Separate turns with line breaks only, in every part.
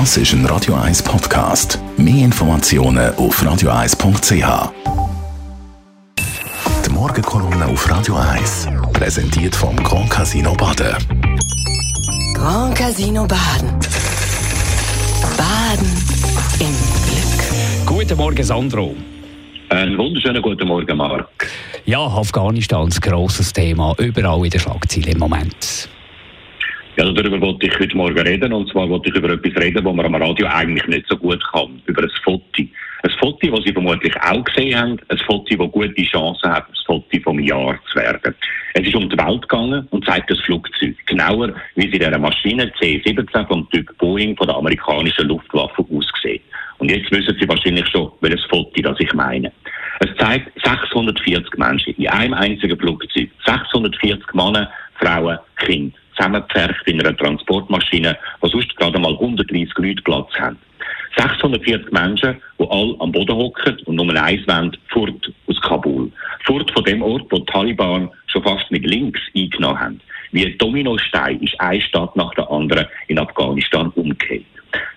Das ist ein Radio 1 Podcast. Mehr Informationen auf radio1.ch. Die Morgenkolumne auf Radio 1 präsentiert vom Grand Casino Baden.
Grand Casino Baden. Baden im Glück.
Guten Morgen, Sandro.
Einen wunderschönen guten Morgen, Marc.
Ja, Afghanistan ist ein grosses Thema, überall in der Schlagzeile im Moment.
Ja, darüber wollte ich heute Morgen reden. Und zwar wollte ich über etwas reden, was man am Radio eigentlich nicht so gut kann. Über ein Foto. Ein Foto, das Sie vermutlich auch gesehen haben. Ein Foto, das gute Chancen hat, das Foto vom Jahr zu werden. Es ist um die Welt gegangen und zeigt das Flugzeug. Genauer, wie sie dieser Maschine C-17 vom Typ Boeing von der amerikanischen Luftwaffe aussieht. Und jetzt wissen Sie wahrscheinlich schon, welches Foto das ich meine. Es zeigt 640 Menschen in einem einzigen Flugzeug. 640 Männer, Frauen, Kinder zusammengepfercht in einer Transportmaschine, wo sonst gerade mal 130 Leute Platz haben. 640 Menschen, die alle am Boden hocken und nur eins wollen, fort aus Kabul. Fort von dem Ort, wo die Taliban schon fast mit links eingenommen haben. Wie ein Dominostein ist eine Stadt nach der anderen in Afghanistan umgekehrt.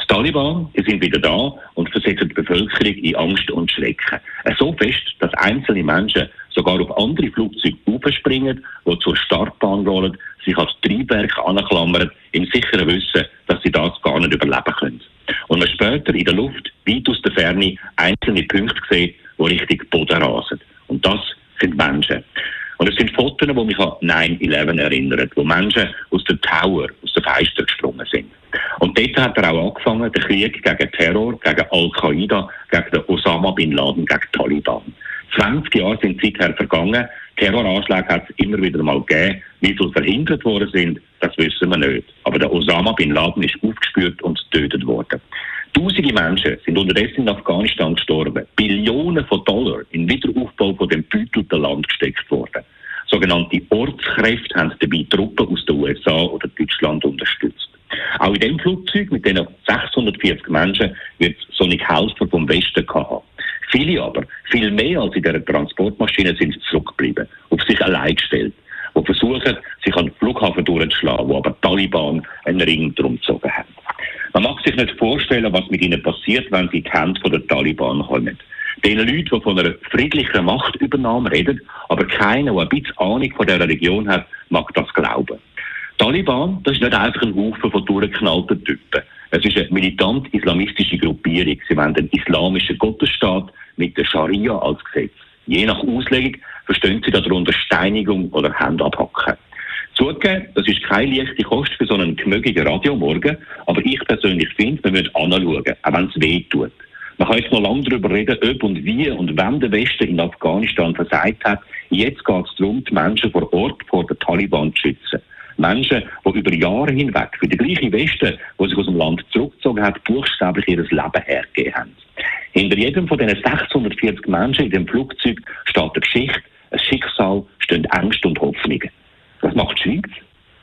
Die Taliban die sind wieder da und versetzen die Bevölkerung in Angst und Schrecken. So fest, dass einzelne Menschen sogar auf andere Flugzeuge aufspringen, die zur Startbahn rollen, sich als Triebwerk anklammern, im sicheren Wissen, dass sie das gar nicht überleben können. Und man später in der Luft, weit aus der Ferne, einzelne Punkte sieht, die Richtung Boden rasen. Und das sind Menschen. Und es sind Fotos, die mich an 9-11 erinnern, wo Menschen aus dem Tower, aus den Fenstern gesprungen sind. Und dort hat er auch angefangen, den Krieg gegen Terror, gegen Al-Qaida, gegen den Osama Bin Laden, gegen Taliban. 20 Jahre sind seither vergangen. Terroranschläge hat es immer wieder mal gegeben. Wie sie verhindert worden sind, das wissen wir nicht. Aber der Osama Bin Laden ist aufgespürt und getötet worden. Tausende Menschen sind unterdessen in Afghanistan gestorben. Billionen von Dollar in Wiederaufbau von dem beutelten Land gesteckt worden. Sogenannte Ortskräfte haben dabei Truppen aus den USA oder Deutschland unterstützt. Auch in dem Flugzeug mit diesen 640 Menschen wird Sonic Helfer vom Westen gehabt. Viele aber, viel mehr als in dieser Transportmaschine, sind zurückgeblieben, auf sich allein gestellt, die versuchen, sich an den Flughafen durchzuschlagen, wo aber die Taliban einen Ring drum gezogen haben. Man mag sich nicht vorstellen, was mit ihnen passiert, wenn sie in die Hände der Taliban kommen. Den Leuten, die von einer friedlichen Machtübernahme reden, aber keiner, der ein bisschen Ahnung von dieser Region hat, mag das glauben. Taliban, das ist nicht einfach ein Haufen von durchgeknallten Typen. Es ist eine militant-islamistische Gruppierung. Sie wollen einen islamischen Gottesstaat mit der Scharia als Gesetz. Je nach Auslegung verstehen sie darunter Steinigung oder Hände abhacken. Zugegeben, das ist keine leichte Kost für so einen gemögigen Radiomorgen, aber ich persönlich finde, wir müssen anschauen, auch wenn es weh tut. Man kann jetzt noch lange darüber reden, ob und wie und wann der Westen in Afghanistan versagt hat. Jetzt geht es darum, die Menschen vor Ort vor den Taliban zu schützen. Menschen, die über Jahre hinweg für die gleiche Westen, die sich aus dem Land zurückgezogen hat, buchstäblich ihr Leben hergegeben haben. Hinter jedem von diesen 640 Menschen in dem Flugzeug steht eine Geschichte, ein Schicksal, stehen Ängste und Hoffnungen. Was macht die Schweiz?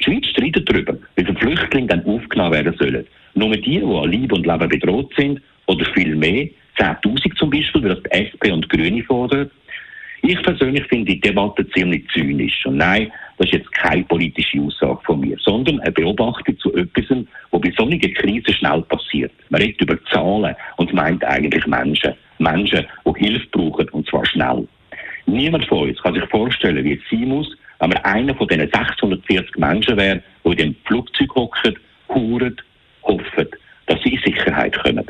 Die Schweiz streitet darüber, wie viele Flüchtlinge dann aufgenommen werden sollen. Nur die, die an Leib und Leben bedroht sind, oder viel mehr, 10.000 zum Beispiel, wie das die SP und die Grüne fordern. Ich persönlich finde die Debatte ziemlich zynisch. Und nein, das ist jetzt keine politische Aussage von mir, sondern eine Beobachtung zu etwas, was bei solchen Krisen schnell passiert. Man redet über Zahlen und meint eigentlich Menschen. Menschen, die Hilfe brauchen, und zwar schnell. Niemand von uns kann sich vorstellen, wie es sein muss, wenn man einer von diesen 640 Menschen wäre, die in dem Flugzeug hocken, huren, hoffen, dass sie in Sicherheit kommen.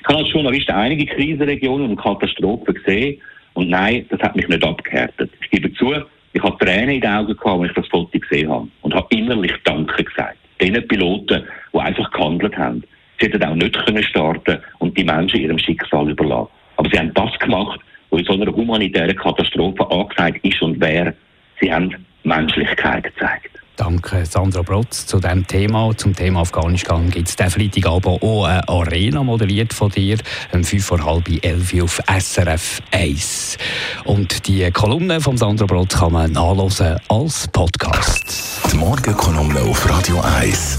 Ich habe als Journalist einige Krisenregionen und Katastrophen gesehen und nein, das hat mich nicht abgehärtet. Ich gebe zu, habe Tränen in den Augen gehabt, als ich das Foto gesehen habe und habe innerlich Danke gesagt. Den Piloten, die einfach gehandelt haben. Sie hätten auch nicht können starten und die Menschen ihrem Schicksal überlassen. Aber sie haben das gemacht, was in so einer humanitären Katastrophe angezeigt ist und wäre. Sie haben Menschlichkeit gezeigt.
Danke, Sandra Brotz. Zu diesem Thema, zum Thema Afghanistan, gibt es diesen Freitagabend auch eine Arena moderiert von dir, um 5 vor halb 11 auf SRF 1. Und die Kolumne von Sandra Brotz kann man nachlesen als Podcast.
Die Morgenkolumne auf Radio 1.